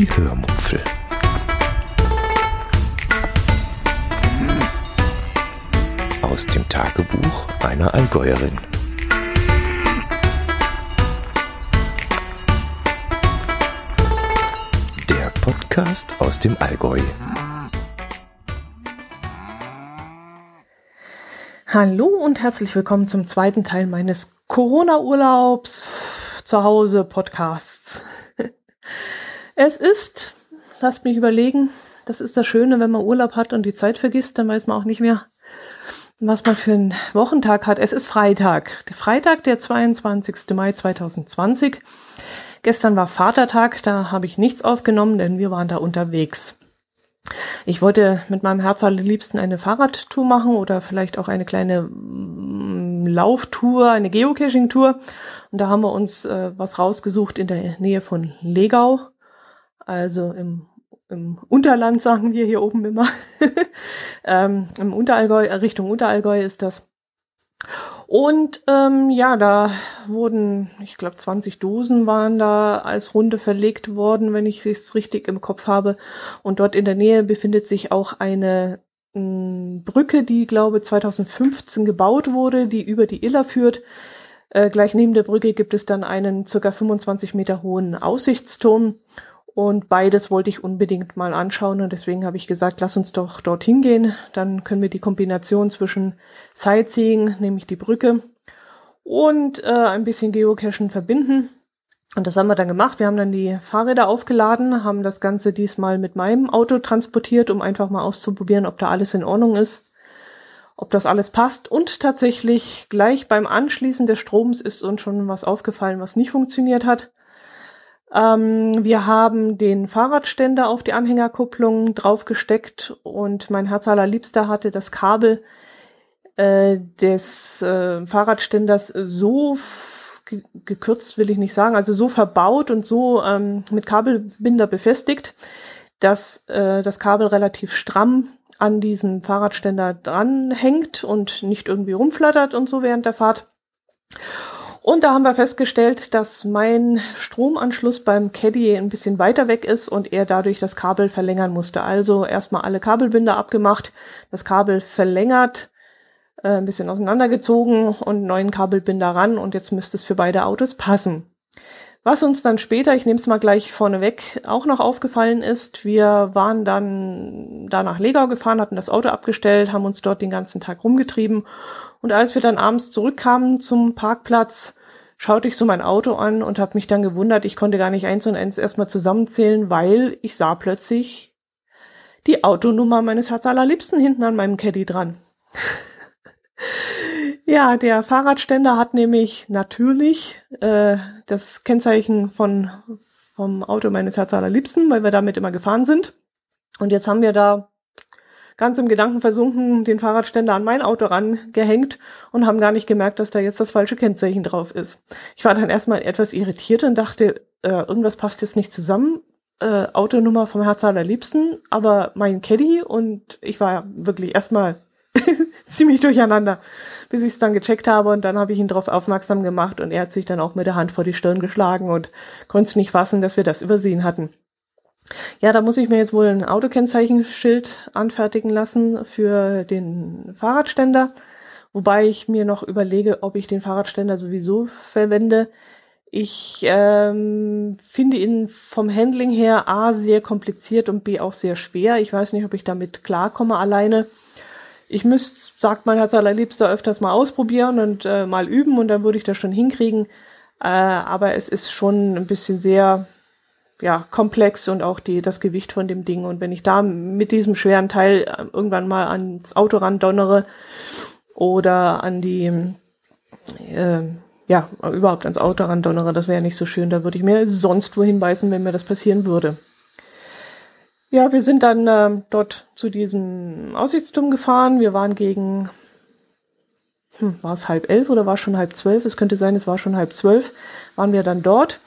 Die Hörmupfel. Aus dem Tagebuch einer Allgäuerin. Der Podcast aus dem Allgäu. Hallo und herzlich willkommen zum zweiten Teil meines Corona-Urlaubs zu Hause Podcasts. Es ist, lasst mich überlegen, das ist das Schöne, wenn man Urlaub hat und die Zeit vergisst, dann weiß man auch nicht mehr, was man für einen Wochentag hat. Es ist Freitag, der Freitag, der 22. Mai 2020. Gestern war Vatertag, da habe ich nichts aufgenommen, denn wir waren da unterwegs. Ich wollte mit meinem Herz allerliebsten eine Fahrradtour machen oder vielleicht auch eine kleine mm, Lauftour, eine Geocaching-Tour. Und da haben wir uns äh, was rausgesucht in der Nähe von Legau also im, im Unterland sagen wir hier oben immer. ähm, Im Unterallgäu, äh, Richtung Unterallgäu ist das. Und ähm, ja, da wurden, ich glaube, 20 Dosen waren da als Runde verlegt worden, wenn ich es richtig im Kopf habe. Und dort in der Nähe befindet sich auch eine mh, hm, Brücke, die, glaube 2015 gebaut wurde, die über die Iller führt. Äh, gleich neben der Brücke gibt es dann einen circa 25 Meter hohen Aussichtsturm. Und beides wollte ich unbedingt mal anschauen und deswegen habe ich gesagt, lass uns doch dorthin gehen. Dann können wir die Kombination zwischen Sightseeing, nämlich die Brücke, und äh, ein bisschen Geocachen verbinden. Und das haben wir dann gemacht. Wir haben dann die Fahrräder aufgeladen, haben das Ganze diesmal mit meinem Auto transportiert, um einfach mal auszuprobieren, ob da alles in Ordnung ist, ob das alles passt. Und tatsächlich gleich beim Anschließen des Stroms ist uns schon was aufgefallen, was nicht funktioniert hat. Ähm, wir haben den Fahrradständer auf die Anhängerkupplung draufgesteckt und mein Herz allerliebster hatte das Kabel äh, des äh, Fahrradständers so gekürzt will ich nicht sagen, also so verbaut und so ähm, mit Kabelbinder befestigt, dass äh, das Kabel relativ stramm an diesem Fahrradständer dranhängt und nicht irgendwie rumflattert und so während der Fahrt. Und da haben wir festgestellt, dass mein Stromanschluss beim Caddy ein bisschen weiter weg ist und er dadurch das Kabel verlängern musste. Also erstmal alle Kabelbinder abgemacht, das Kabel verlängert, äh, ein bisschen auseinandergezogen und neuen Kabelbinder ran und jetzt müsste es für beide Autos passen. Was uns dann später, ich nehme es mal gleich vorneweg, auch noch aufgefallen ist, wir waren dann da nach Legau gefahren, hatten das Auto abgestellt, haben uns dort den ganzen Tag rumgetrieben und als wir dann abends zurückkamen zum Parkplatz, schaute ich so mein Auto an und habe mich dann gewundert, ich konnte gar nicht eins und eins erstmal zusammenzählen, weil ich sah plötzlich die Autonummer meines Herz allerliebsten hinten an meinem Caddy dran. ja, der Fahrradständer hat nämlich natürlich äh, das Kennzeichen von vom Auto meines Herz allerliebsten, weil wir damit immer gefahren sind. Und jetzt haben wir da ganz im Gedanken versunken den Fahrradständer an mein Auto rangehängt und haben gar nicht gemerkt, dass da jetzt das falsche Kennzeichen drauf ist. Ich war dann erstmal etwas irritiert und dachte, äh, irgendwas passt jetzt nicht zusammen. Äh, Autonummer vom Herz allerliebsten, aber mein Caddy und ich war wirklich erstmal ziemlich durcheinander, bis ich es dann gecheckt habe und dann habe ich ihn darauf aufmerksam gemacht und er hat sich dann auch mit der Hand vor die Stirn geschlagen und konnte es nicht fassen, dass wir das übersehen hatten. Ja, da muss ich mir jetzt wohl ein Autokennzeichenschild anfertigen lassen für den Fahrradständer, wobei ich mir noch überlege, ob ich den Fahrradständer sowieso verwende. Ich ähm, finde ihn vom Handling her A sehr kompliziert und B auch sehr schwer. Ich weiß nicht, ob ich damit klarkomme alleine. Ich müsste, sagt man als allerliebster, öfters mal ausprobieren und äh, mal üben und dann würde ich das schon hinkriegen. Äh, aber es ist schon ein bisschen sehr ja, komplex und auch die, das Gewicht von dem Ding. Und wenn ich da mit diesem schweren Teil äh, irgendwann mal ans Auto ran donnere oder an die, äh, ja, überhaupt ans Auto ran donnere, das wäre nicht so schön. Da würde ich mir sonst wohin beißen, wenn mir das passieren würde. Ja, wir sind dann äh, dort zu diesem Aussichtsturm gefahren. Wir waren gegen, hm, war es halb elf oder war es schon halb zwölf? Es könnte sein, es war schon halb zwölf. Waren wir dann dort.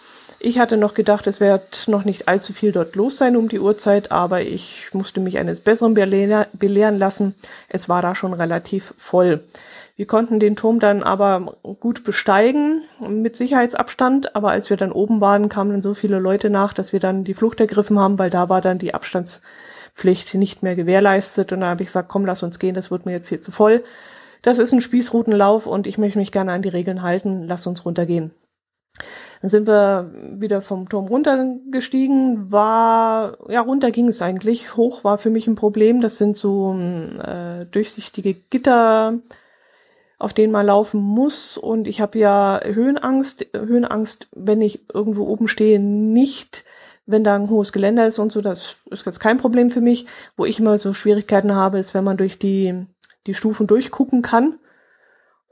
Ich hatte noch gedacht, es wird noch nicht allzu viel dort los sein um die Uhrzeit, aber ich musste mich eines Besseren belehren lassen. Es war da schon relativ voll. Wir konnten den Turm dann aber gut besteigen mit Sicherheitsabstand, aber als wir dann oben waren, kamen dann so viele Leute nach, dass wir dann die Flucht ergriffen haben, weil da war dann die Abstandspflicht nicht mehr gewährleistet und da habe ich gesagt, komm, lass uns gehen, das wird mir jetzt hier zu voll. Das ist ein Spießrutenlauf und ich möchte mich gerne an die Regeln halten, lass uns runtergehen. Dann sind wir wieder vom Turm runtergestiegen, war, ja, runter ging es eigentlich. Hoch war für mich ein Problem. Das sind so äh, durchsichtige Gitter, auf denen man laufen muss. Und ich habe ja Höhenangst. Höhenangst, wenn ich irgendwo oben stehe, nicht, wenn da ein hohes Geländer ist und so. Das ist jetzt kein Problem für mich. Wo ich immer so Schwierigkeiten habe, ist, wenn man durch die, die Stufen durchgucken kann.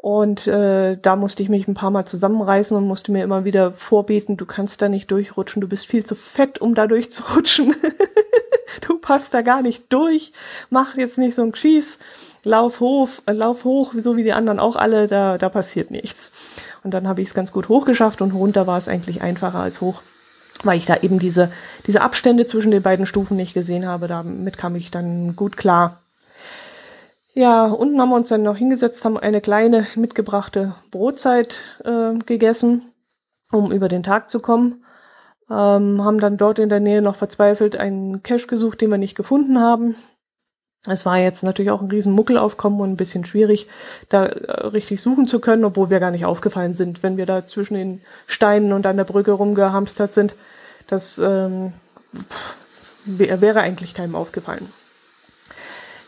Und äh, da musste ich mich ein paar Mal zusammenreißen und musste mir immer wieder vorbeten, du kannst da nicht durchrutschen, du bist viel zu fett, um da durchzurutschen. du passt da gar nicht durch. Mach jetzt nicht so ein Schieß. Lauf hoch, äh, lauf hoch, so wie die anderen auch alle, da, da passiert nichts. Und dann habe ich es ganz gut hochgeschafft und runter war es eigentlich einfacher als hoch, weil ich da eben diese, diese Abstände zwischen den beiden Stufen nicht gesehen habe. Damit kam ich dann gut klar. Ja, unten haben wir uns dann noch hingesetzt, haben eine kleine mitgebrachte Brotzeit äh, gegessen, um über den Tag zu kommen. Ähm, haben dann dort in der Nähe noch verzweifelt einen Cache gesucht, den wir nicht gefunden haben. Es war jetzt natürlich auch ein riesen Muckelaufkommen und ein bisschen schwierig, da äh, richtig suchen zu können, obwohl wir gar nicht aufgefallen sind, wenn wir da zwischen den Steinen und an der Brücke rumgehamstert sind. Das ähm, wäre eigentlich keinem aufgefallen.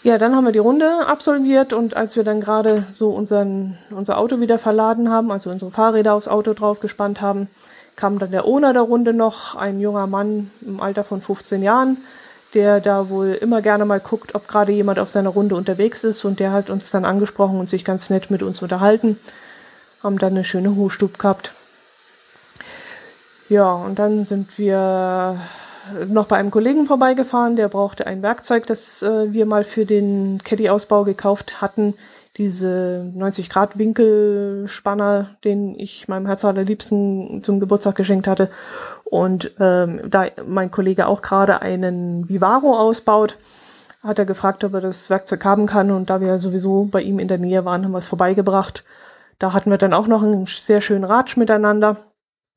Ja, dann haben wir die Runde absolviert und als wir dann gerade so unseren, unser Auto wieder verladen haben, also unsere Fahrräder aufs Auto drauf gespannt haben, kam dann der Owner der Runde noch, ein junger Mann im Alter von 15 Jahren, der da wohl immer gerne mal guckt, ob gerade jemand auf seiner Runde unterwegs ist und der hat uns dann angesprochen und sich ganz nett mit uns unterhalten, haben dann eine schöne Hochstub gehabt. Ja, und dann sind wir noch bei einem Kollegen vorbeigefahren, der brauchte ein Werkzeug, das äh, wir mal für den Caddy-Ausbau gekauft hatten. Diese 90 Grad Winkelspanner, den ich meinem Herz allerliebsten zum Geburtstag geschenkt hatte. Und ähm, da mein Kollege auch gerade einen Vivaro ausbaut, hat er gefragt, ob er das Werkzeug haben kann. Und da wir sowieso bei ihm in der Nähe waren, haben wir es vorbeigebracht. Da hatten wir dann auch noch einen sehr schönen Ratsch miteinander.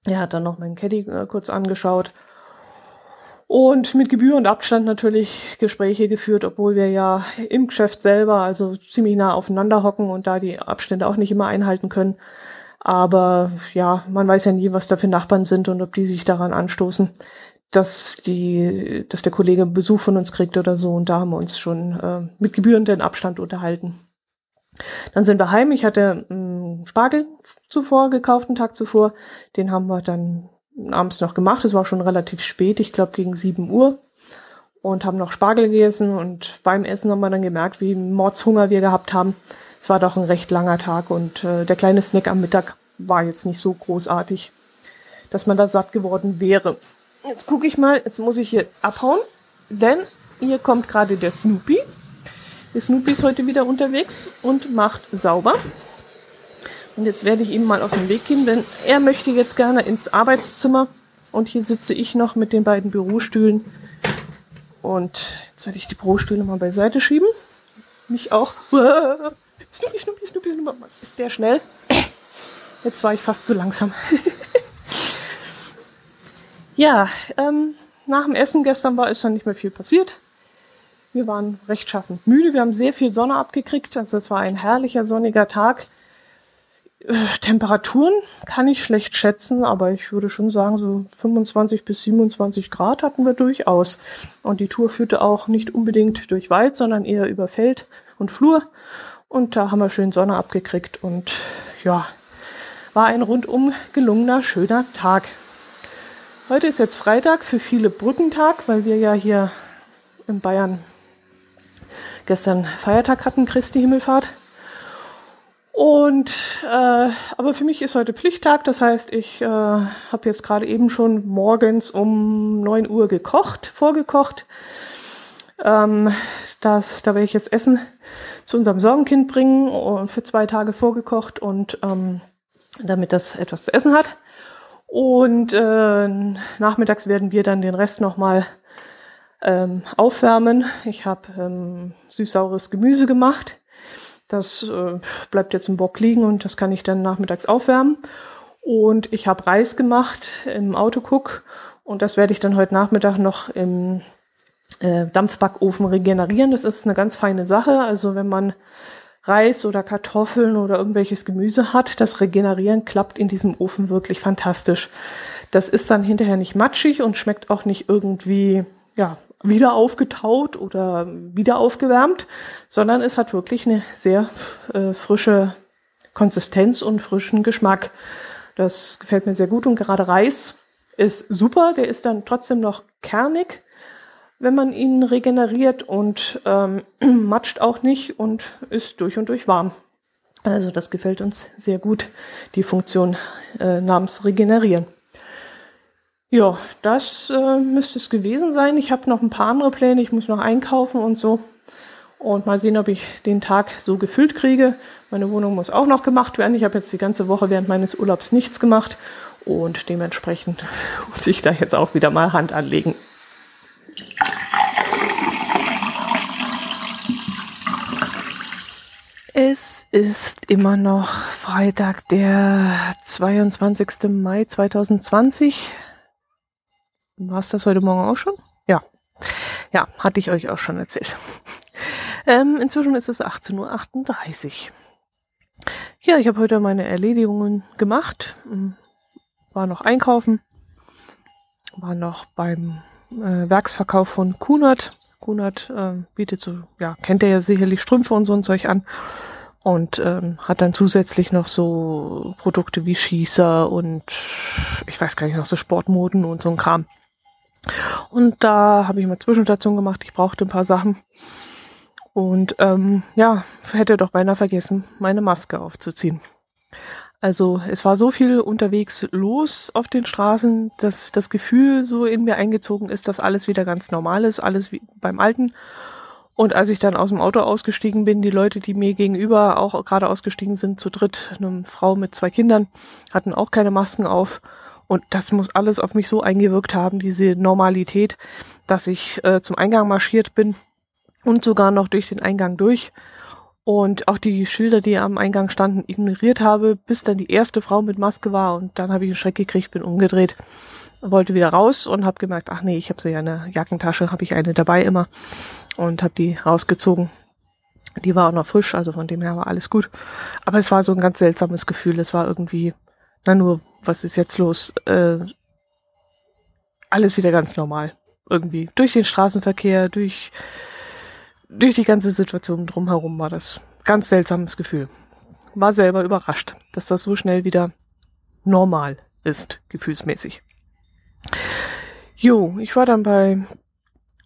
Er hat dann noch meinen Caddy äh, kurz angeschaut und mit Gebühr und Abstand natürlich Gespräche geführt, obwohl wir ja im Geschäft selber also ziemlich nah aufeinander hocken und da die Abstände auch nicht immer einhalten können. Aber ja, man weiß ja nie, was da für Nachbarn sind und ob die sich daran anstoßen, dass die, dass der Kollege Besuch von uns kriegt oder so. Und da haben wir uns schon äh, mit gebührenden Abstand unterhalten. Dann sind wir heim. Ich hatte einen Spargel zuvor gekauft, einen Tag zuvor. Den haben wir dann abends noch gemacht. Es war schon relativ spät, ich glaube gegen 7 Uhr. Und haben noch Spargel gegessen und beim Essen haben wir dann gemerkt, wie Mordshunger wir gehabt haben. Es war doch ein recht langer Tag und äh, der kleine Snack am Mittag war jetzt nicht so großartig, dass man da satt geworden wäre. Jetzt gucke ich mal, jetzt muss ich hier abhauen, denn hier kommt gerade der Snoopy. Der Snoopy ist heute wieder unterwegs und macht sauber. Und jetzt werde ich ihm mal aus dem Weg gehen, denn er möchte jetzt gerne ins Arbeitszimmer. Und hier sitze ich noch mit den beiden Bürostühlen. Und jetzt werde ich die Bürostühle mal beiseite schieben. Mich auch. Snoopy, Snoopy, Snoopy, Snoopy. Ist der schnell? Jetzt war ich fast zu langsam. ja, ähm, nach dem Essen gestern war es dann nicht mehr viel passiert. Wir waren rechtschaffend müde. Wir haben sehr viel Sonne abgekriegt. Also es war ein herrlicher sonniger Tag. Temperaturen kann ich schlecht schätzen, aber ich würde schon sagen, so 25 bis 27 Grad hatten wir durchaus. Und die Tour führte auch nicht unbedingt durch Wald, sondern eher über Feld und Flur. Und da haben wir schön Sonne abgekriegt und ja, war ein rundum gelungener, schöner Tag. Heute ist jetzt Freitag, für viele Brückentag, weil wir ja hier in Bayern gestern Feiertag hatten, Christi Himmelfahrt. Und äh, aber für mich ist heute Pflichttag, das heißt, ich äh, habe jetzt gerade eben schon morgens um neun Uhr gekocht, vorgekocht. Ähm, das, da werde ich jetzt Essen zu unserem Sorgenkind bringen, und für zwei Tage vorgekocht und ähm, damit das etwas zu essen hat. Und äh, nachmittags werden wir dann den Rest nochmal ähm, aufwärmen. Ich habe ähm, süß-saures Gemüse gemacht Das äh, bleibt jetzt im Bock liegen und das kann ich dann nachmittags aufwärmen. Und ich habe Reis gemacht im Autocook und das werde ich dann heute Nachmittag noch im äh, Dampfbackofen regenerieren. Das ist eine ganz feine Sache. Also wenn man Reis oder Kartoffeln oder irgendwelches Gemüse hat, das Regenerieren klappt in diesem Ofen wirklich fantastisch. Das ist dann hinterher nicht matschig und schmeckt auch nicht irgendwie, ja, wieder aufgetaut oder wieder aufgewärmt, sondern es hat wirklich eine sehr äh, frische Konsistenz und frischen Geschmack. Das gefällt mir sehr gut und gerade Reis ist super, der ist dann trotzdem noch kernig, wenn man ihn regeneriert und ähm, matscht auch nicht und ist durch und durch warm. Also das gefällt uns sehr gut, die Funktion äh, namens regenerieren. Ja, das äh, müsste es gewesen sein. Ich habe noch ein paar andere Pläne. Ich muss noch einkaufen und so. Und mal sehen, ob ich den Tag so gefüllt kriege. Meine Wohnung muss auch noch gemacht werden. Ich habe jetzt die ganze Woche während meines Urlaubs nichts gemacht. Und dementsprechend muss ich da jetzt auch wieder mal Hand anlegen. Es ist immer noch Freitag, der 22. Mai 2020. War es das heute Morgen auch schon? Ja. Ja, hatte ich euch auch schon erzählt. Ähm, inzwischen ist es 18.38 Uhr. Ja, ich habe heute meine Erledigungen gemacht. Hm, war noch einkaufen. War noch beim äh, Werksverkauf von Kunert. Kunert äh, bietet so, ja, kennt ihr ja sicherlich Strümpfe und so ein Zeug an. Und ähm, hat dann zusätzlich noch so Produkte wie Schießer und ich weiß gar nicht, noch so Sportmoden und so ein Kram. Und da habe ich mal Zwischenstation gemacht. Ich brauchte ein paar Sachen. Und ähm, ja, hätte doch beinahe vergessen, meine Maske aufzuziehen. Also es war so viel unterwegs los auf den Straßen, dass das Gefühl so in mir eingezogen ist, dass alles wieder ganz normal ist, alles wie beim Alten. Und als ich dann aus dem Auto ausgestiegen bin, die Leute, die mir gegenüber auch gerade ausgestiegen sind, zu dritt, eine Frau mit zwei Kindern, hatten auch keine Masken auf. Und das muss alles auf mich so eingewirkt haben, diese Normalität, dass ich äh, zum Eingang marschiert bin und sogar noch durch den Eingang durch und auch die Schilder, die am Eingang standen, ignoriert habe, bis dann die erste Frau mit Maske war und dann habe ich einen Schreck gekriegt, bin umgedreht, wollte wieder raus und habe gemerkt, ach nee, ich habe sie ja in der Jackentasche, habe ich eine dabei immer und habe die rausgezogen. Die war auch noch frisch, also von dem her war alles gut. Aber es war so ein ganz seltsames Gefühl. Es war irgendwie na nur, was ist jetzt los? Äh, alles wieder ganz normal. Irgendwie. Durch den Straßenverkehr, durch, durch die ganze Situation drumherum war das ganz seltsames Gefühl. War selber überrascht, dass das so schnell wieder normal ist, gefühlsmäßig. Jo, ich war dann bei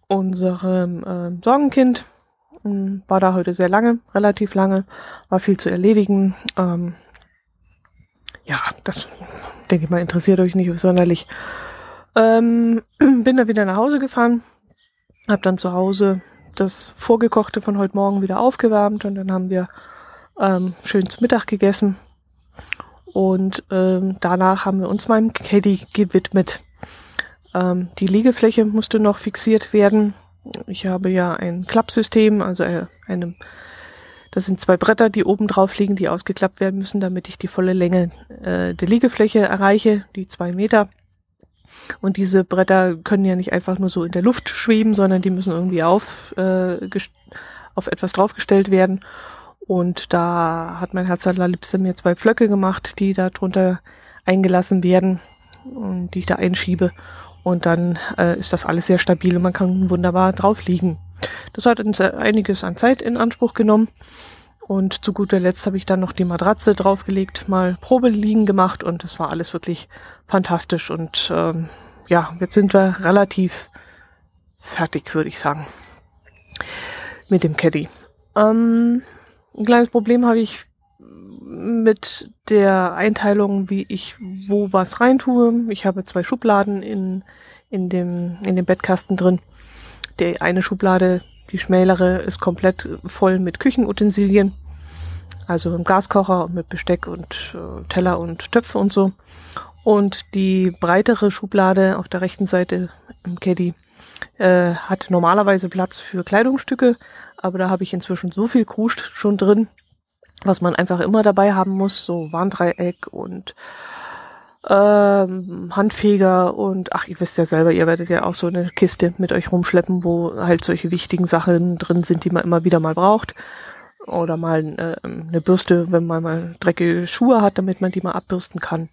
unserem äh, Sorgenkind, hm, war da heute sehr lange, relativ lange, war viel zu erledigen. Ähm, ja, das denke ich mal, interessiert euch nicht sonderlich. Ähm, bin dann wieder nach Hause gefahren, habe dann zu Hause das Vorgekochte von heute Morgen wieder aufgewärmt und dann haben wir ähm, schön zu Mittag gegessen. Und ähm, danach haben wir uns meinem Caddy gewidmet. Ähm, die Liegefläche musste noch fixiert werden. Ich habe ja ein Klappsystem, also äh, eine das sind zwei Bretter, die oben drauf liegen, die ausgeklappt werden müssen, damit ich die volle Länge äh, der Liegefläche erreiche, die zwei Meter. Und diese Bretter können ja nicht einfach nur so in der Luft schweben, sondern die müssen irgendwie auf, äh, auf etwas draufgestellt werden. Und da hat mein Herz allerliebste mir zwei Pflöcke gemacht, die da drunter eingelassen werden und die ich da einschiebe. Und dann äh, ist das alles sehr stabil und man kann wunderbar drauf liegen. Das hat uns einiges an Zeit in Anspruch genommen. Und zu guter Letzt habe ich dann noch die Matratze draufgelegt, mal Probeliegen gemacht und das war alles wirklich fantastisch. Und ähm, ja, jetzt sind wir relativ fertig, würde ich sagen, mit dem Caddy. Ähm, ein kleines Problem habe ich mit der Einteilung, wie ich wo was reintue. Ich habe zwei Schubladen in, in, dem, in dem Bettkasten drin die eine Schublade, die schmälere, ist komplett voll mit Küchenutensilien. Also mit Gaskocher und mit Besteck und äh, Teller und Töpfe und so. Und die breitere Schublade auf der rechten Seite im Caddy äh, hat normalerweise Platz für Kleidungsstücke, aber da habe ich inzwischen so viel Kruscht schon drin, was man einfach immer dabei haben muss, so Warndreieck und ähm, Handfeger und ach, ihr wisst ja selber, ihr werdet ja auch so eine Kiste mit euch rumschleppen, wo halt solche wichtigen Sachen drin sind, die man immer wieder mal braucht. Oder mal äh, eine Bürste, wenn man mal dreckige Schuhe hat, damit man die mal abbürsten kann.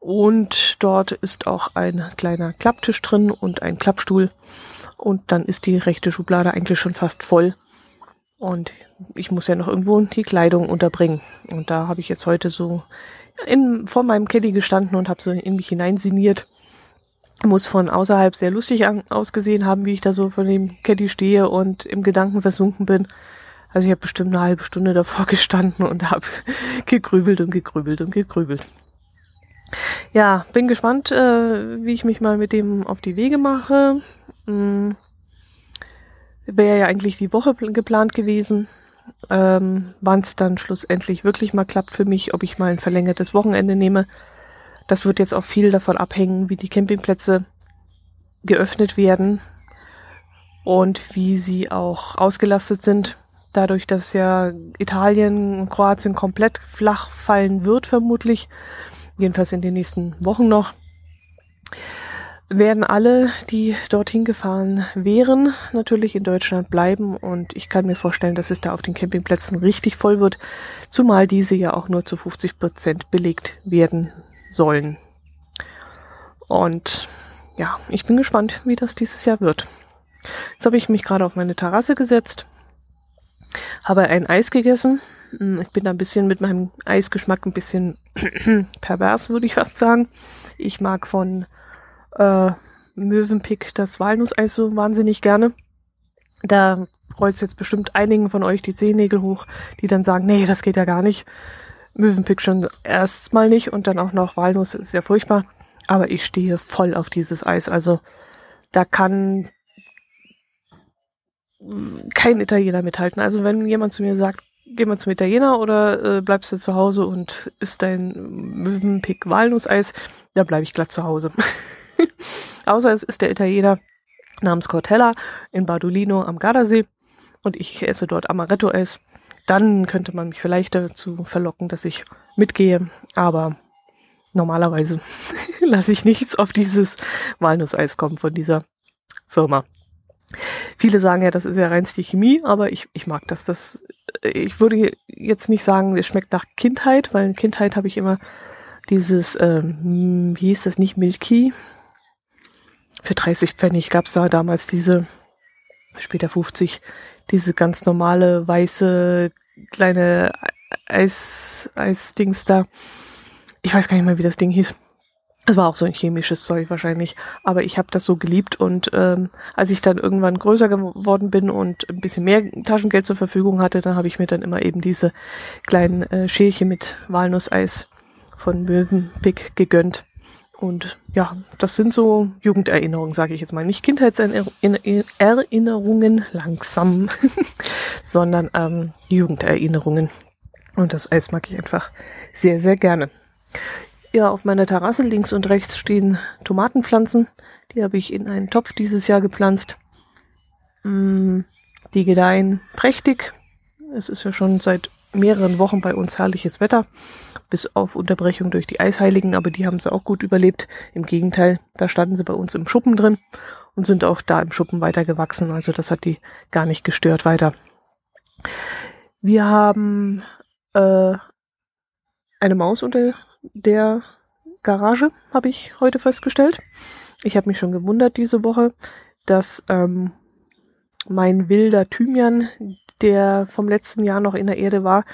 Und dort ist auch ein kleiner Klapptisch drin und ein Klappstuhl. Und dann ist die rechte Schublade eigentlich schon fast voll. Und ich muss ja noch irgendwo die Kleidung unterbringen. Und da habe ich jetzt heute so in, vor meinem Caddy gestanden und habe so in mich hineinsiniert. Muss von außerhalb sehr lustig an, ausgesehen haben, wie ich da so vor dem Caddy stehe und im Gedanken versunken bin. Also ich habe bestimmt eine halbe Stunde davor gestanden und habe gegrübelt und gegrübelt und gegrübelt. Ja, bin gespannt, äh, wie ich mich mal mit dem auf die Wege mache. Hm. Wäre ja eigentlich die Woche geplant gewesen ähm, wann es dann schlussendlich wirklich mal klappt für mich, ob ich mal ein verlängertes Wochenende nehme. Das wird jetzt auch viel davon abhängen, wie die Campingplätze geöffnet werden und wie sie auch ausgelastet sind. Dadurch, dass ja Italien und Kroatien komplett flach fallen wird, vermutlich, jedenfalls in den nächsten Wochen noch, werden alle, die dorthin gefahren wären, natürlich in Deutschland bleiben und ich kann mir vorstellen, dass es da auf den Campingplätzen richtig voll wird, zumal diese ja auch nur zu 50 Prozent belegt werden sollen. Und ja, ich bin gespannt, wie das dieses Jahr wird. Jetzt habe ich mich gerade auf meine Terrasse gesetzt, habe ein Eis gegessen. Hm, ich bin da ein bisschen mit meinem Eisgeschmack ein bisschen pervers, würde ich fast sagen. Ich mag von äh, Möwenpick das Walnusseis so wahnsinnig gerne. Da rollt jetzt bestimmt einigen von euch die Zehennägel hoch, die dann sagen, nee, das geht ja gar nicht. Möwenpick schon erstmal nicht und dann auch noch Walnuss ist ja furchtbar. Aber ich stehe voll auf dieses Eis. Also da kann kein Italiener mithalten. Also wenn jemand zu mir sagt, geh mal zum Italiener oder äh, bleibst du zu Hause und isst dein Möwenpick Walnusseis, da bleibe ich glatt zu Hause. Außer es ist der Italiener namens Cortella in Bardolino am Gardasee und ich esse dort Amaretto-Eis. Dann könnte man mich vielleicht dazu verlocken, dass ich mitgehe, aber normalerweise lasse ich nichts auf dieses Walnusseis kommen von dieser Firma. Viele sagen ja, das ist ja reinste Chemie, aber ich, ich mag das. das. Ich würde jetzt nicht sagen, es schmeckt nach Kindheit, weil in Kindheit habe ich immer dieses, ähm, wie hieß das, nicht Milky, für 30 Pfennig gab's da damals diese, später 50, diese ganz normale weiße kleine Eis, Eisdings da. Ich weiß gar nicht mehr, wie das Ding hieß. Es war auch so ein chemisches Zeug wahrscheinlich, aber ich habe das so geliebt und ähm, als ich dann irgendwann größer geworden bin und ein bisschen mehr Taschengeld zur Verfügung hatte, dann habe ich mir dann immer eben diese kleinen äh, Schälchen mit Walnusseis von Möwenpick gegönnt. Und ja, das sind so Jugenderinnerungen, sage ich jetzt mal. Nicht Kindheitserinnerungen langsam, sondern ähm, Jugenderinnerungen. Und das Eis mag ich einfach sehr, sehr gerne. Ja, auf meiner Terrasse links und rechts stehen Tomatenpflanzen. Die habe ich in einen Topf dieses Jahr gepflanzt. Mm, die gedeihen prächtig. Es ist ja schon seit mehreren Wochen bei uns herrliches Wetter, bis auf Unterbrechung durch die Eisheiligen, aber die haben sie auch gut überlebt. Im Gegenteil, da standen sie bei uns im Schuppen drin und sind auch da im Schuppen weiter gewachsen, also das hat die gar nicht gestört weiter. Wir haben äh, eine Maus unter der Garage, habe ich heute festgestellt. Ich habe mich schon gewundert diese Woche, dass ähm, mein wilder Thymian der vom letzten Jahr noch in der Erde war,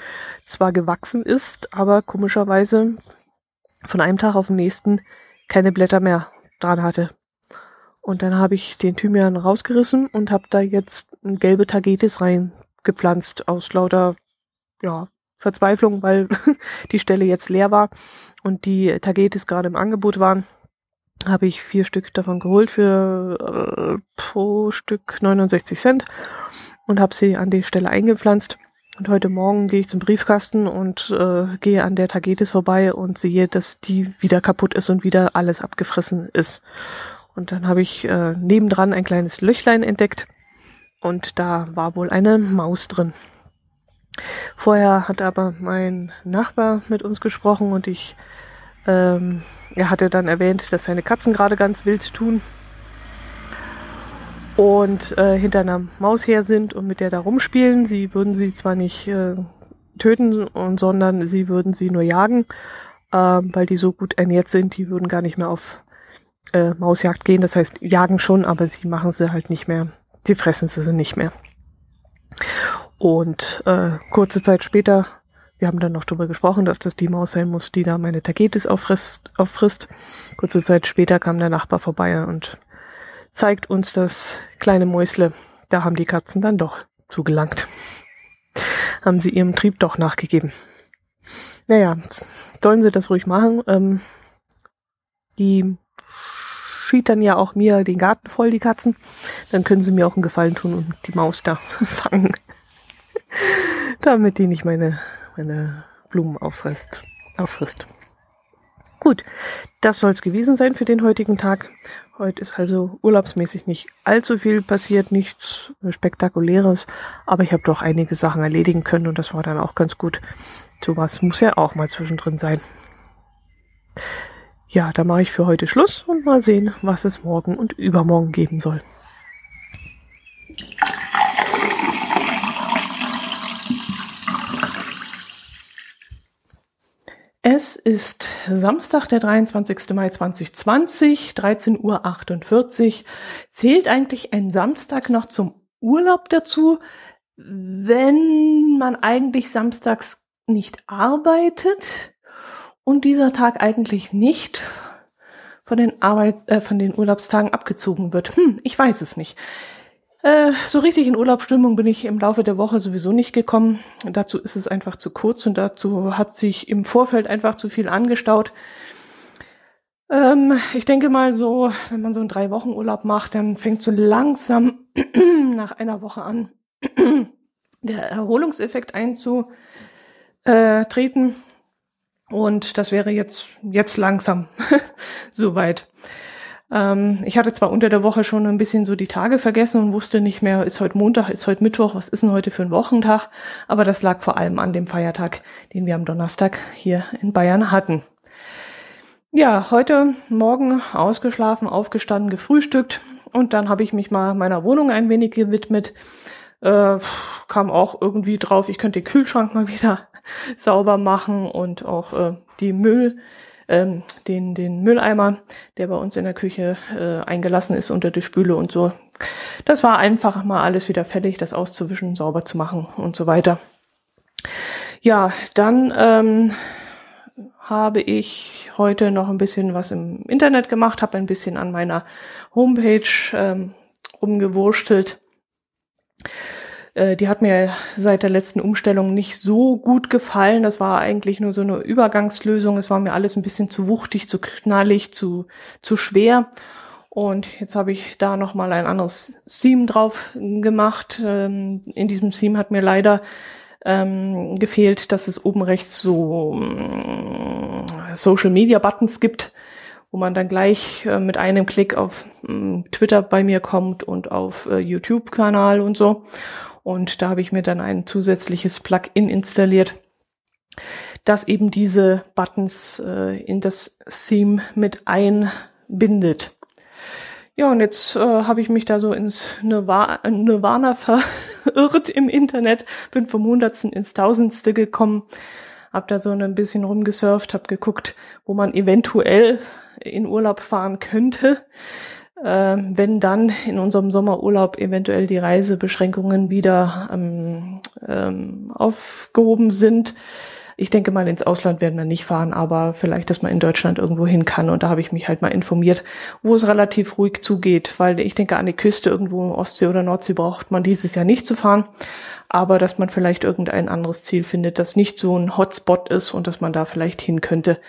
zwar gewachsen ist, aber komischerweise von einem Tag auf den nächsten keine Blätter mehr dran hatte. Und dann habe ich den Thymian rausgerissen und habe da jetzt gelbe Tagetes reingepflanzt aus lauter ja, Verzweiflung, weil die Stelle jetzt leer war und die Tagetes gerade im Angebot waren habe ich vier Stück davon geholt für äh, pro Stück 69 Cent und habe sie an die Stelle eingepflanzt. Und heute Morgen gehe ich zum Briefkasten und äh, gehe an der Tagetes vorbei und sehe, dass die wieder kaputt ist und wieder alles abgefressen ist. Und dann habe ich äh, nebendran ein kleines Löchlein entdeckt und da war wohl eine Maus drin. Vorher hat aber mein Nachbar mit uns gesprochen und ich, ähm, er hatte dann erwähnt, dass seine Katzen gerade ganz wild tun und äh, hinter einer Maus her sind und mit der da rumspielen. Sie würden sie zwar nicht äh, töten, und, sondern sie würden sie nur jagen, äh, weil die so gut ernährt sind, die würden gar nicht mehr auf äh, Mausjagd gehen. Das heißt, jagen schon, aber sie machen sie halt nicht mehr. Sie fressen sie nicht mehr. Und äh, kurze Zeit später, wir haben dann noch darüber gesprochen, dass das die Maus sein muss, die da meine Tagetes auffrisst, auffrisst. Kurze Zeit später kam der Nachbar vorbei und zeigt uns das kleine Mäusle. Da haben die Katzen dann doch zugelangt. haben sie ihrem Trieb doch nachgegeben. Naja, sollen sie das ruhig machen. Ähm, die schietern ja auch mir den Garten voll, die Katzen. Dann können sie mir auch einen Gefallen tun und die Maus da fangen. Damit die nicht meine, meine Blumen auffrisst. auffrisst. Gut, das soll es gewesen sein für den heutigen Tag. Heute ist also urlaubsmäßig nicht allzu viel passiert, nichts Spektakuläres, aber ich habe doch einige Sachen erledigen können und das war dann auch ganz gut. Sowas muss ja auch mal zwischendrin sein. Ja, da mache ich für heute Schluss und mal sehen, was es morgen und übermorgen geben soll. Es ist Samstag, der 23. Mai 2020, 13.48 Uhr. Zählt eigentlich ein Samstag noch zum Urlaub dazu, wenn man eigentlich samstags nicht arbeitet und dieser Tag eigentlich nicht von den Arbeit, äh, von den Urlaubstagen abgezogen wird? Hm, ich weiß es nicht. Äh, so richtig in Urlaubsstimmung bin ich im Laufe der Woche sowieso nicht gekommen. Dazu ist es einfach zu kurz und dazu hat sich im Vorfeld einfach zu viel angestaut. Ähm, ich denke mal so, wenn man so einen drei Wochen Urlaub macht, dann fängt so langsam nach einer Woche an, der Erholungseffekt einzutreten. Und das wäre jetzt, jetzt langsam soweit. Ähm, ich hatte zwar unter der Woche schon ein bisschen so die Tage vergessen und wusste nicht mehr, ist heute Montag, ist heute Mittwoch, was ist denn heute für ein Wochentag, aber das lag vor allem an dem Feiertag, den wir am Donnerstag hier in Bayern hatten. Ja, heute Morgen ausgeschlafen, aufgestanden, gefrühstückt und dann habe ich mich mal meiner Wohnung ein wenig gewidmet. Äh, kam auch irgendwie drauf, ich könnte den Kühlschrank mal wieder sauber machen und auch äh, die Müll, ähm, den, den Mülleimer, der bei uns in der Küche äh, eingelassen ist unter die Spüle und so. Das war einfach mal alles wieder fertig, das auszuwischen, sauber zu machen und so weiter. Ja, dann ähm, habe ich heute noch ein bisschen was im Internet gemacht, habe ein bisschen an meiner Homepage ähm, rumgewurstelt. Äh, die hat mir seit der letzten Umstellung nicht so gut gefallen. Das war eigentlich nur so eine Übergangslösung. Es war mir alles ein bisschen zu wuchtig, zu knallig, zu, zu schwer. Und jetzt habe ich da nochmal ein anderes Theme drauf gemacht. Ähm, in diesem Theme hat mir leider ähm, gefehlt, dass es oben rechts so äh, Social Media Buttons gibt, wo man dann gleich äh, mit einem Klick auf äh, Twitter bei mir kommt und auf äh, YouTube-Kanal und so. Und da habe ich mir dann ein zusätzliches Plugin installiert, das eben diese Buttons äh, in das Theme mit einbindet. Ja, und jetzt äh, habe ich mich da so ins Nirvana, Nirvana verirrt im Internet, bin vom Hundertsten ins Tausendste gekommen, habe da so ein bisschen rumgesurft, habe geguckt, wo man eventuell in Urlaub fahren könnte äh, wenn dann in unserem Sommerurlaub eventuell die Reisebeschränkungen wieder ähm, ähm, aufgehoben sind. Ich denke mal, ins Ausland werden wir nicht fahren, aber vielleicht, dass man in Deutschland irgendwo hin kann. Und da habe ich mich halt mal informiert, wo es relativ ruhig zugeht, weil ich denke, an die Küste irgendwo Ostsee oder Nordsee braucht man dieses Jahr nicht zu fahren. Aber dass man vielleicht irgendein anderes Ziel findet, das nicht so ein Hotspot ist und dass man da vielleicht hin könnte.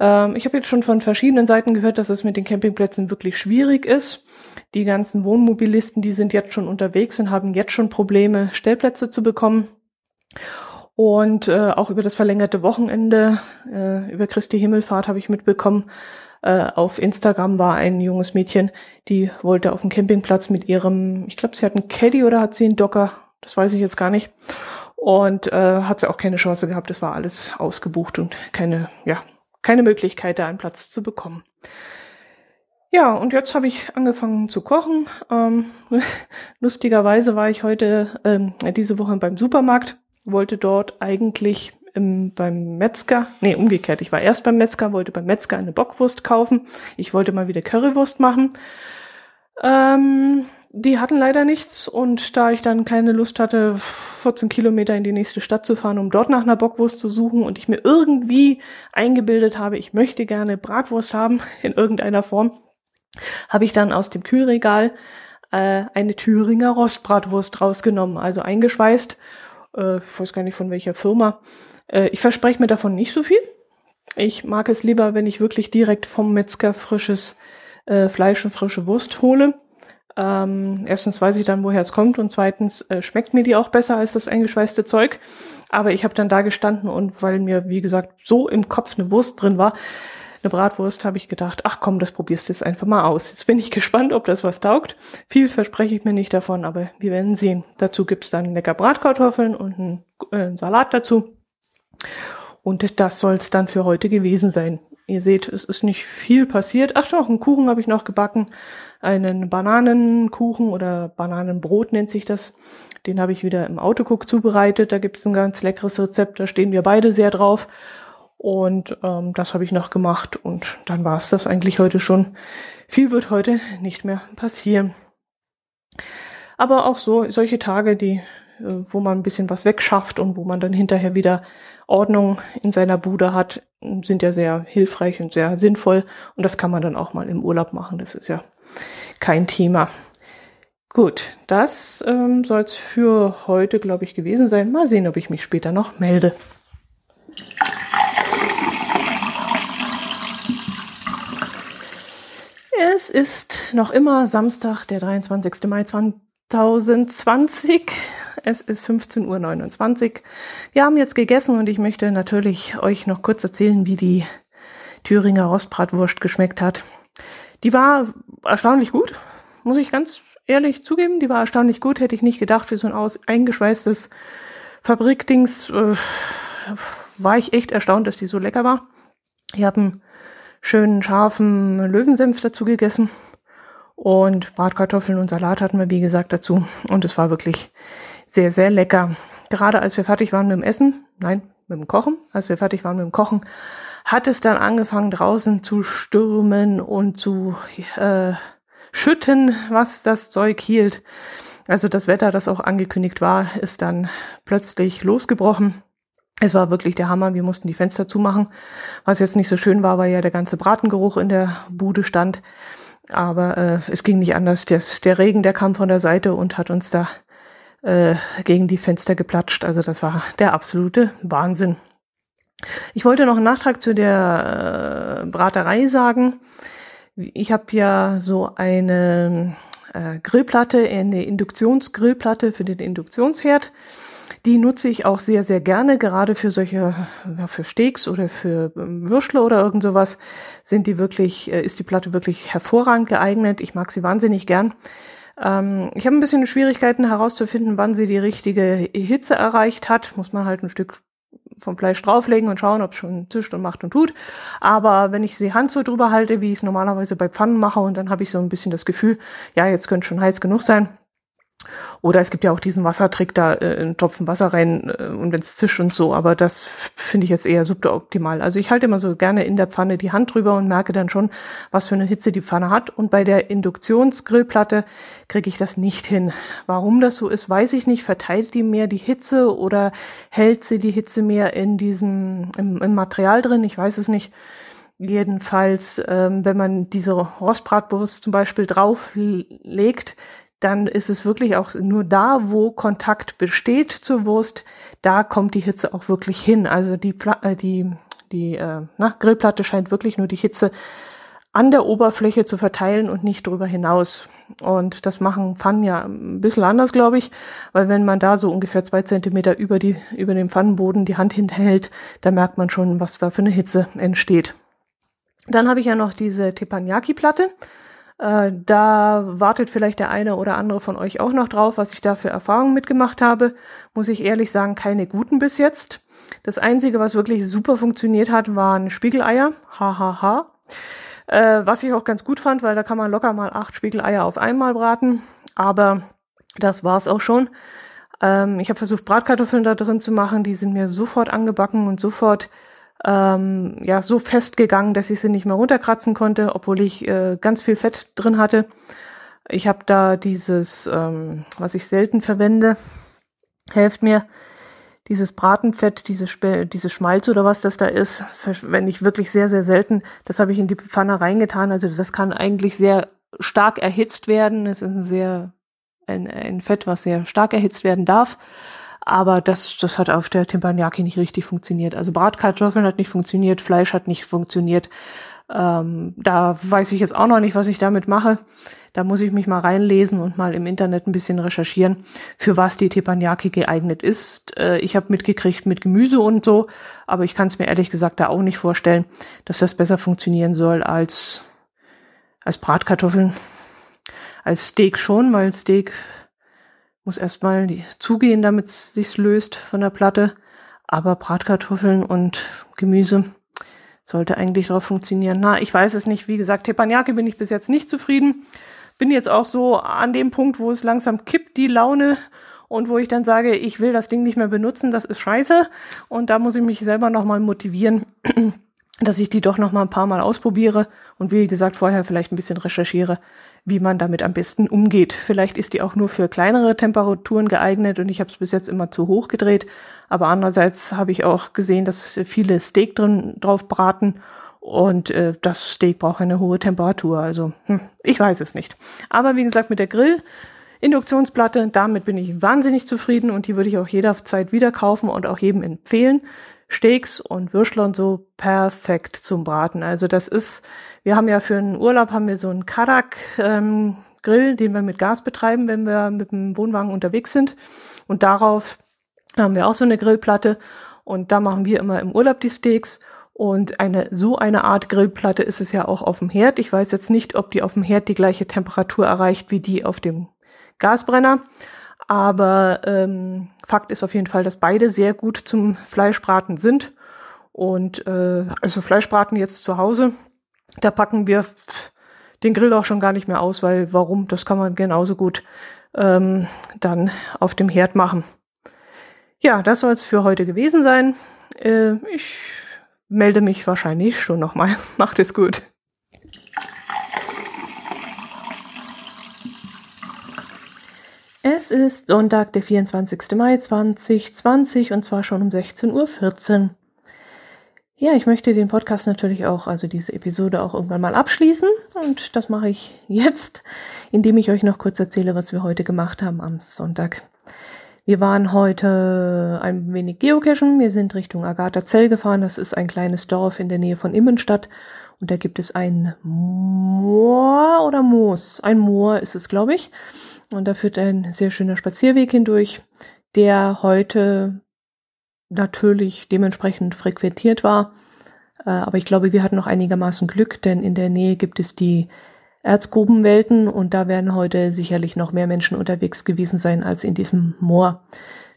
Ähm, ich habe jetzt schon von verschiedenen Seiten gehört, dass es mit den Campingplätzen wirklich schwierig ist. Die ganzen Wohnmobilisten, die sind jetzt schon unterwegs und haben jetzt schon Probleme, Stellplätze zu bekommen. Und äh, auch über das verlängerte Wochenende, äh, über Christi Himmelfahrt habe ich mitbekommen, äh, auf Instagram war ein junges Mädchen, die wollte auf dem Campingplatz mit ihrem, ich glaube, sie hat einen Caddy oder hat sie einen Docker, das weiß ich jetzt gar nicht. Und äh, hat sie auch keine Chance gehabt. Es war alles ausgebucht und keine, ja, keine Möglichkeit, da einen Platz zu bekommen. Ja, und jetzt habe ich angefangen zu kochen. Ähm, lustigerweise war ich heute, ähm, diese Woche beim Supermarkt, wollte dort eigentlich im, beim Metzger, nee, umgekehrt, ich war erst beim Metzger, wollte beim Metzger eine Bockwurst kaufen. Ich wollte mal wieder Currywurst machen. Ähm, die hatten leider nichts und da ich dann keine Lust hatte, 14 Kilometer in die nächste Stadt zu fahren, um dort nach einer Bockwurst zu suchen und ich mir irgendwie eingebildet habe, ich möchte gerne Bratwurst haben in irgendeiner Form, habe ich dann aus dem Kühlregal äh, eine Thüringer Rostbratwurst rausgenommen, also eingeschweißt. Äh, ich weiß gar nicht von welcher Firma. Äh, ich verspreche mir davon nicht so viel. Ich mag es lieber, wenn ich wirklich direkt vom Metzger frisches äh, Fleisch und frische Wurst hole. Ähm, erstens weiß ich dann, woher es kommt und zweitens äh, schmeckt mir die auch besser als das eingeschweißte Zeug. Aber ich habe dann da gestanden und weil mir, wie gesagt, so im Kopf eine Wurst drin war, eine Bratwurst, habe ich gedacht, ach komm, das probierst du jetzt einfach mal aus. Jetzt bin ich gespannt, ob das was taugt. Viel verspreche ich mir nicht davon, aber wir werden sehen. Dazu gibt's dann lecker Bratkartoffeln und einen, äh, einen Salat dazu. Und das soll's dann für heute gewesen sein. Ihr seht, es ist nicht viel passiert. Ach doch, einen Kuchen habe ich noch gebacken. Einen Bananenkuchen oder Bananenbrot nennt sich das. Den habe ich wieder im Autocook zubereitet. Da gibt es ein ganz leckeres Rezept. Da stehen wir beide sehr drauf. Und ähm, das habe ich noch gemacht. Und dann war es das eigentlich heute schon. Viel wird heute nicht mehr passieren. Aber auch so, solche Tage, die, wo man ein bisschen was wegschafft und wo man dann hinterher wieder Ordnung in seiner Bude hat, sind ja sehr hilfreich und sehr sinnvoll. Und das kann man dann auch mal im Urlaub machen. Das ist ja kein Thema. Gut, das ähm, soll es für heute, glaube ich, gewesen sein. Mal sehen, ob ich mich später noch melde. Es ist noch immer Samstag, der 23. Mai 2020. Es ist 15.29 Uhr. Wir haben jetzt gegessen und ich möchte natürlich euch noch kurz erzählen, wie die Thüringer Rostbratwurst geschmeckt hat. Die war erstaunlich gut, muss ich ganz ehrlich zugeben. Die war erstaunlich gut, hätte ich nicht gedacht, für so ein aus eingeschweißtes Fabrikdings äh, war ich echt erstaunt, dass die so lecker war. Ich habe einen schönen scharfen Löwensenf dazu gegessen und Bratkartoffeln und Salat hatten wir, wie gesagt, dazu. Und es war wirklich sehr, sehr lecker. Gerade als wir fertig waren mit dem Essen, nein, mit dem Kochen, als wir fertig waren mit dem Kochen, hat es dann angefangen draußen zu stürmen und zu äh, schütten, was das Zeug hielt. Also das Wetter, das auch angekündigt war, ist dann plötzlich losgebrochen. Es war wirklich der Hammer. Wir mussten die Fenster zumachen. Was jetzt nicht so schön war, weil ja der ganze Bratengeruch in der Bude stand. Aber äh, es ging nicht anders. Der, der Regen, der kam von der Seite und hat uns da äh, gegen die Fenster geplatscht. Also das war der absolute Wahnsinn. Ich wollte noch einen Nachtrag zu der äh, Braterei sagen. Ich habe ja so eine äh, Grillplatte, eine Induktionsgrillplatte für den Induktionsherd. Die nutze ich auch sehr, sehr gerne, gerade für solche, ja, für Steaks oder für ähm, Würstle oder irgend sowas sind die wirklich, äh, ist die Platte wirklich hervorragend geeignet. Ich mag sie wahnsinnig gern. Ähm, ich habe ein bisschen Schwierigkeiten herauszufinden, wann sie die richtige Hitze erreicht hat. Muss man halt ein Stück vom Fleisch drauflegen und schauen, ob es schon zischt und macht und tut. Aber wenn ich die Hand so drüber halte, wie ich es normalerweise bei Pfannen mache, und dann habe ich so ein bisschen das Gefühl, ja, jetzt könnte schon heiß genug sein, oder es gibt ja auch diesen Wassertrick, da äh, einen Tropfen Wasser rein äh, und wenn es zischt und so, aber das finde ich jetzt eher suboptimal. Also ich halte immer so gerne in der Pfanne die Hand drüber und merke dann schon, was für eine Hitze die Pfanne hat. Und bei der Induktionsgrillplatte kriege ich das nicht hin. Warum das so ist, weiß ich nicht. Verteilt die mehr die Hitze oder hält sie die Hitze mehr in diesem im, im Material drin? Ich weiß es nicht. Jedenfalls, ähm, wenn man diese Rostbratwurst zum Beispiel drauflegt, dann ist es wirklich auch nur da, wo Kontakt besteht zur Wurst, da kommt die Hitze auch wirklich hin. Also die, äh, die, die äh, na, Grillplatte scheint wirklich nur die Hitze an der Oberfläche zu verteilen und nicht drüber hinaus. Und das machen Pfannen ja ein bisschen anders, glaube ich, weil wenn man da so ungefähr zwei Zentimeter über, die, über dem Pfannenboden die Hand hinhält, da merkt man schon, was da für eine Hitze entsteht. Dann habe ich ja noch diese Teppanyaki-Platte. Äh, da wartet vielleicht der eine oder andere von euch auch noch drauf, was ich da für Erfahrungen mitgemacht habe. Muss ich ehrlich sagen, keine guten bis jetzt. Das Einzige, was wirklich super funktioniert hat, waren Spiegeleier. Hahaha. Ha, ha. Äh, was ich auch ganz gut fand, weil da kann man locker mal acht Spiegeleier auf einmal braten. Aber das war's auch schon. Ähm, ich habe versucht, Bratkartoffeln da drin zu machen. Die sind mir sofort angebacken und sofort ähm, ja so festgegangen, dass ich sie nicht mehr runterkratzen konnte, obwohl ich äh, ganz viel Fett drin hatte. Ich habe da dieses, ähm, was ich selten verwende, helft mir, dieses Bratenfett, dieses, dieses Schmalz oder was das da ist, verwende ich wirklich sehr, sehr selten. Das habe ich in die Pfanne reingetan. Also das kann eigentlich sehr stark erhitzt werden. Es ist ein sehr, ein, ein Fett, was sehr stark erhitzt werden darf. Aber das, das hat auf der Teppanyaki nicht richtig funktioniert. Also Bratkartoffeln hat nicht funktioniert, Fleisch hat nicht funktioniert. Ähm, da weiß ich jetzt auch noch nicht, was ich damit mache. Da muss ich mich mal reinlesen und mal im Internet ein bisschen recherchieren, für was die Teppanyaki geeignet ist. Äh, ich habe mitgekriegt mit Gemüse und so, aber ich kann es mir ehrlich gesagt da auch nicht vorstellen, dass das besser funktionieren soll als, als Bratkartoffeln. Als Steak schon, weil Steak muss erstmal zugehen, damit es sich löst von der Platte. Aber Bratkartoffeln und Gemüse sollte eigentlich darauf funktionieren. Na, ich weiß es nicht. Wie gesagt, Teppanyaki bin ich bis jetzt nicht zufrieden. Bin jetzt auch so an dem Punkt, wo es langsam kippt, die Laune. Und wo ich dann sage, ich will das Ding nicht mehr benutzen, das ist scheiße. Und da muss ich mich selber nochmal motivieren, dass ich die doch nochmal ein paar Mal ausprobiere. Und wie gesagt, vorher vielleicht ein bisschen recherchiere, wie man damit am besten umgeht. Vielleicht ist die auch nur für kleinere Temperaturen geeignet und ich habe es bis jetzt immer zu hoch gedreht. Aber andererseits habe ich auch gesehen, dass viele Steak drin drauf braten und äh, das Steak braucht eine hohe Temperatur. Also hm, ich weiß es nicht. Aber wie gesagt, mit der Grill Induktionsplatte, damit bin ich wahnsinnig zufrieden und die würde ich auch jederzeit wieder kaufen und auch jedem empfehlen. Steaks und Würstel und so perfekt zum Braten. Also das ist, wir haben ja für einen Urlaub haben wir so einen Karak ähm, Grill, den wir mit Gas betreiben, wenn wir mit dem Wohnwagen unterwegs sind. Und darauf haben wir auch so eine Grillplatte und da machen wir immer im Urlaub die Steaks. Und eine, so eine Art Grillplatte ist es ja auch auf dem Herd. Ich weiß jetzt nicht, ob die auf dem Herd die gleiche Temperatur erreicht wie die auf dem Gasbrenner. Aber ähm, Fakt ist auf jeden Fall, dass beide sehr gut zum Fleischbraten sind. Und äh, also Fleischbraten jetzt zu Hause, da packen wir den Grill auch schon gar nicht mehr aus, weil warum? Das kann man genauso gut ähm, dann auf dem Herd machen. Ja, das soll es für heute gewesen sein. Äh, ich melde mich wahrscheinlich schon nochmal. Macht es gut. Es ist Sonntag, der 24. Mai 2020 und zwar schon um 16.14 Uhr. Ja, ich möchte den Podcast natürlich auch, also diese Episode auch irgendwann mal abschließen und das mache ich jetzt, indem ich euch noch kurz erzähle, was wir heute gemacht haben am Sonntag. Wir waren heute ein wenig geocachen. Wir sind Richtung Agatha-Zell gefahren. Das ist ein kleines Dorf in der Nähe von Immenstadt. Und da gibt es ein Moor oder Moos. Ein Moor ist es, glaube ich. Und da führt ein sehr schöner Spazierweg hindurch, der heute natürlich dementsprechend frequentiert war. Äh, aber ich glaube, wir hatten noch einigermaßen Glück, denn in der Nähe gibt es die Erzgrubenwelten und da werden heute sicherlich noch mehr Menschen unterwegs gewesen sein als in diesem Moor.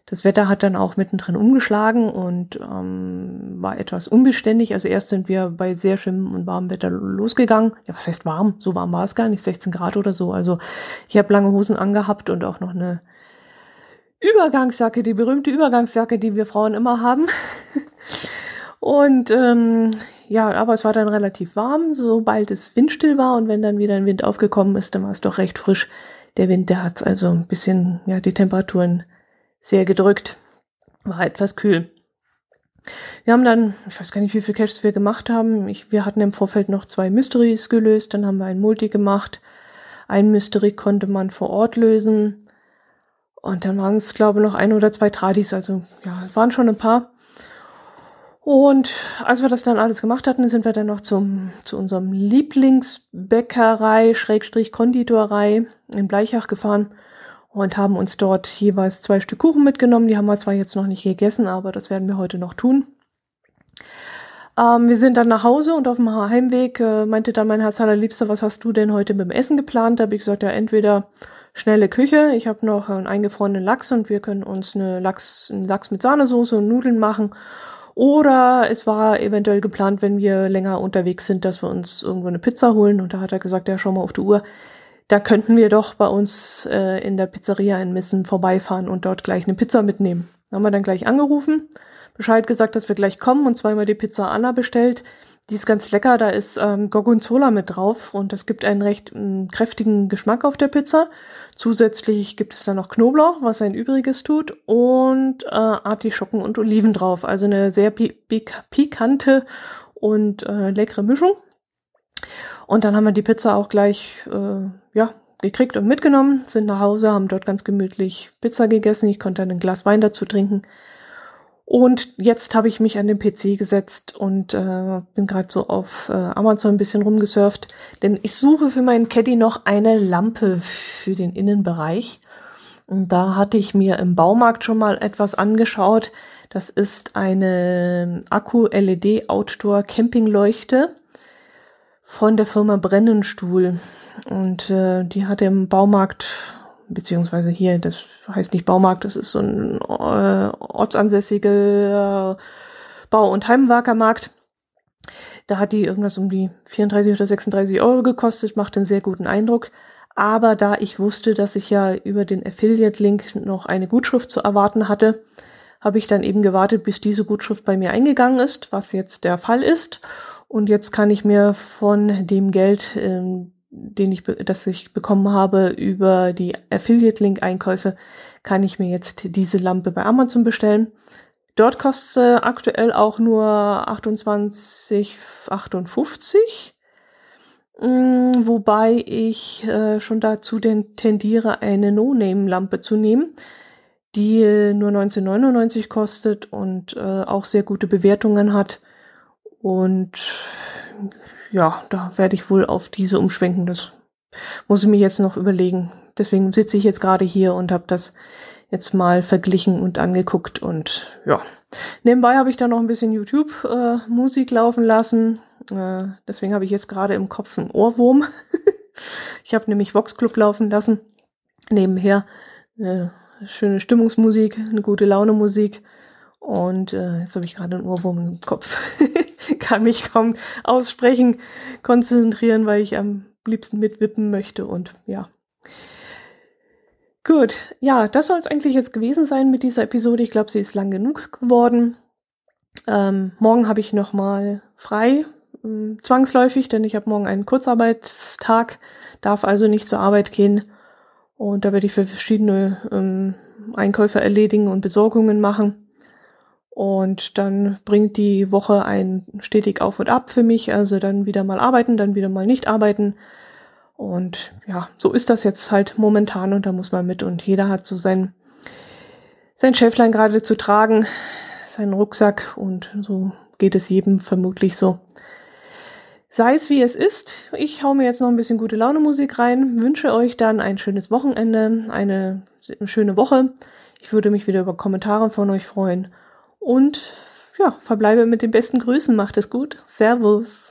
Das Wetter hat dann auch mittendrin umgeschlagen und ähm, war etwas unbeständig. Also erst sind wir bei sehr schönem und warmem Wetter losgegangen. Ja, was heißt warm? So warm war es gar nicht, 16 Grad oder so. Also ich habe lange Hosen angehabt und auch noch eine Übergangsjacke, die berühmte Übergangsjacke, die wir Frauen immer haben. und ähm, ja, aber es war dann relativ warm, sobald es windstill war und wenn dann wieder ein Wind aufgekommen ist, dann war es doch recht frisch. Der Wind, der hat also ein bisschen, ja, die Temperaturen sehr gedrückt. War etwas kühl. Wir haben dann, ich weiß gar nicht, wie viele Caches wir gemacht haben. Ich, wir hatten im Vorfeld noch zwei Mysteries gelöst, dann haben wir ein Multi gemacht. Ein Mystery konnte man vor Ort lösen. Und dann waren es, glaube ich, noch ein oder zwei Tradis, also ja, waren schon ein paar. Und als wir das dann alles gemacht hatten, sind wir dann noch zum, zu unserem Lieblingsbäckerei, Schrägstrich Konditorei in Bleichach gefahren und haben uns dort jeweils zwei Stück Kuchen mitgenommen. Die haben wir zwar jetzt noch nicht gegessen, aber das werden wir heute noch tun. Ähm, wir sind dann nach Hause und auf dem Heimweg äh, meinte dann mein Herz allerliebster, was hast du denn heute mit dem Essen geplant? Da habe ich gesagt, ja, entweder schnelle Küche, ich habe noch einen eingefrorenen Lachs und wir können uns eine Lachs, einen Lachs mit Sahnesoße und Nudeln machen. Oder es war eventuell geplant, wenn wir länger unterwegs sind, dass wir uns irgendwo eine Pizza holen. Und da hat er gesagt, ja, schau mal auf die Uhr. Da könnten wir doch bei uns äh, in der Pizzeria in Missen vorbeifahren und dort gleich eine Pizza mitnehmen. Da haben wir dann gleich angerufen Bescheid gesagt, dass wir gleich kommen und zweimal die Pizza Anna bestellt. Die ist ganz lecker, da ist ähm, Gorgonzola mit drauf und das gibt einen recht ähm, kräftigen Geschmack auf der Pizza. Zusätzlich gibt es da noch Knoblauch, was ein Übriges tut und äh, Artischocken und Oliven drauf. Also eine sehr pi pik pikante und äh, leckere Mischung. Und dann haben wir die Pizza auch gleich äh, ja gekriegt und mitgenommen, sind nach Hause, haben dort ganz gemütlich Pizza gegessen. Ich konnte dann ein Glas Wein dazu trinken. Und jetzt habe ich mich an den PC gesetzt und äh, bin gerade so auf äh, Amazon ein bisschen rumgesurft, denn ich suche für meinen Caddy noch eine Lampe für den Innenbereich. Und da hatte ich mir im Baumarkt schon mal etwas angeschaut. Das ist eine Akku-LED Outdoor Campingleuchte von der Firma Brennenstuhl. Und äh, die hat im Baumarkt beziehungsweise hier, das heißt nicht Baumarkt, das ist so ein äh, ortsansässiger Bau- und Heimwerkermarkt. Da hat die irgendwas um die 34 oder 36 Euro gekostet, macht einen sehr guten Eindruck. Aber da ich wusste, dass ich ja über den Affiliate-Link noch eine Gutschrift zu erwarten hatte, habe ich dann eben gewartet, bis diese Gutschrift bei mir eingegangen ist, was jetzt der Fall ist. Und jetzt kann ich mir von dem Geld ähm, den ich, das ich bekommen habe über die Affiliate-Link-Einkäufe, kann ich mir jetzt diese Lampe bei Amazon bestellen. Dort kostet sie aktuell auch nur 28,58. Mm, wobei ich äh, schon dazu tendiere, eine No-Name-Lampe zu nehmen, die nur 19,99 kostet und äh, auch sehr gute Bewertungen hat. Und ja, da werde ich wohl auf diese umschwenken. Das muss ich mir jetzt noch überlegen. Deswegen sitze ich jetzt gerade hier und habe das jetzt mal verglichen und angeguckt und ja. Nebenbei habe ich da noch ein bisschen YouTube-Musik äh, laufen lassen. Äh, deswegen habe ich jetzt gerade im Kopf einen Ohrwurm. ich habe nämlich Vox Club laufen lassen. Nebenher äh, schöne Stimmungsmusik, eine gute Laune Musik. Und äh, jetzt habe ich gerade einen Ohrwurm im Kopf. kann mich kaum aussprechen, konzentrieren, weil ich am liebsten mitwippen möchte und ja. Gut, ja, das soll es eigentlich jetzt gewesen sein mit dieser Episode. Ich glaube, sie ist lang genug geworden. Ähm, morgen habe ich nochmal frei, äh, zwangsläufig, denn ich habe morgen einen Kurzarbeitstag, darf also nicht zur Arbeit gehen. Und da werde ich für verschiedene ähm, Einkäufe erledigen und Besorgungen machen. Und dann bringt die Woche ein stetig auf und ab für mich. Also dann wieder mal arbeiten, dann wieder mal nicht arbeiten. Und ja, so ist das jetzt halt momentan und da muss man mit. Und jeder hat so sein, sein Schäflein gerade zu tragen, seinen Rucksack und so geht es jedem vermutlich so. Sei es wie es ist, ich hau mir jetzt noch ein bisschen gute Laune Musik rein, wünsche euch dann ein schönes Wochenende, eine schöne Woche. Ich würde mich wieder über Kommentare von euch freuen und ja, verbleibe mit den besten Grüßen. Macht es gut. Servus.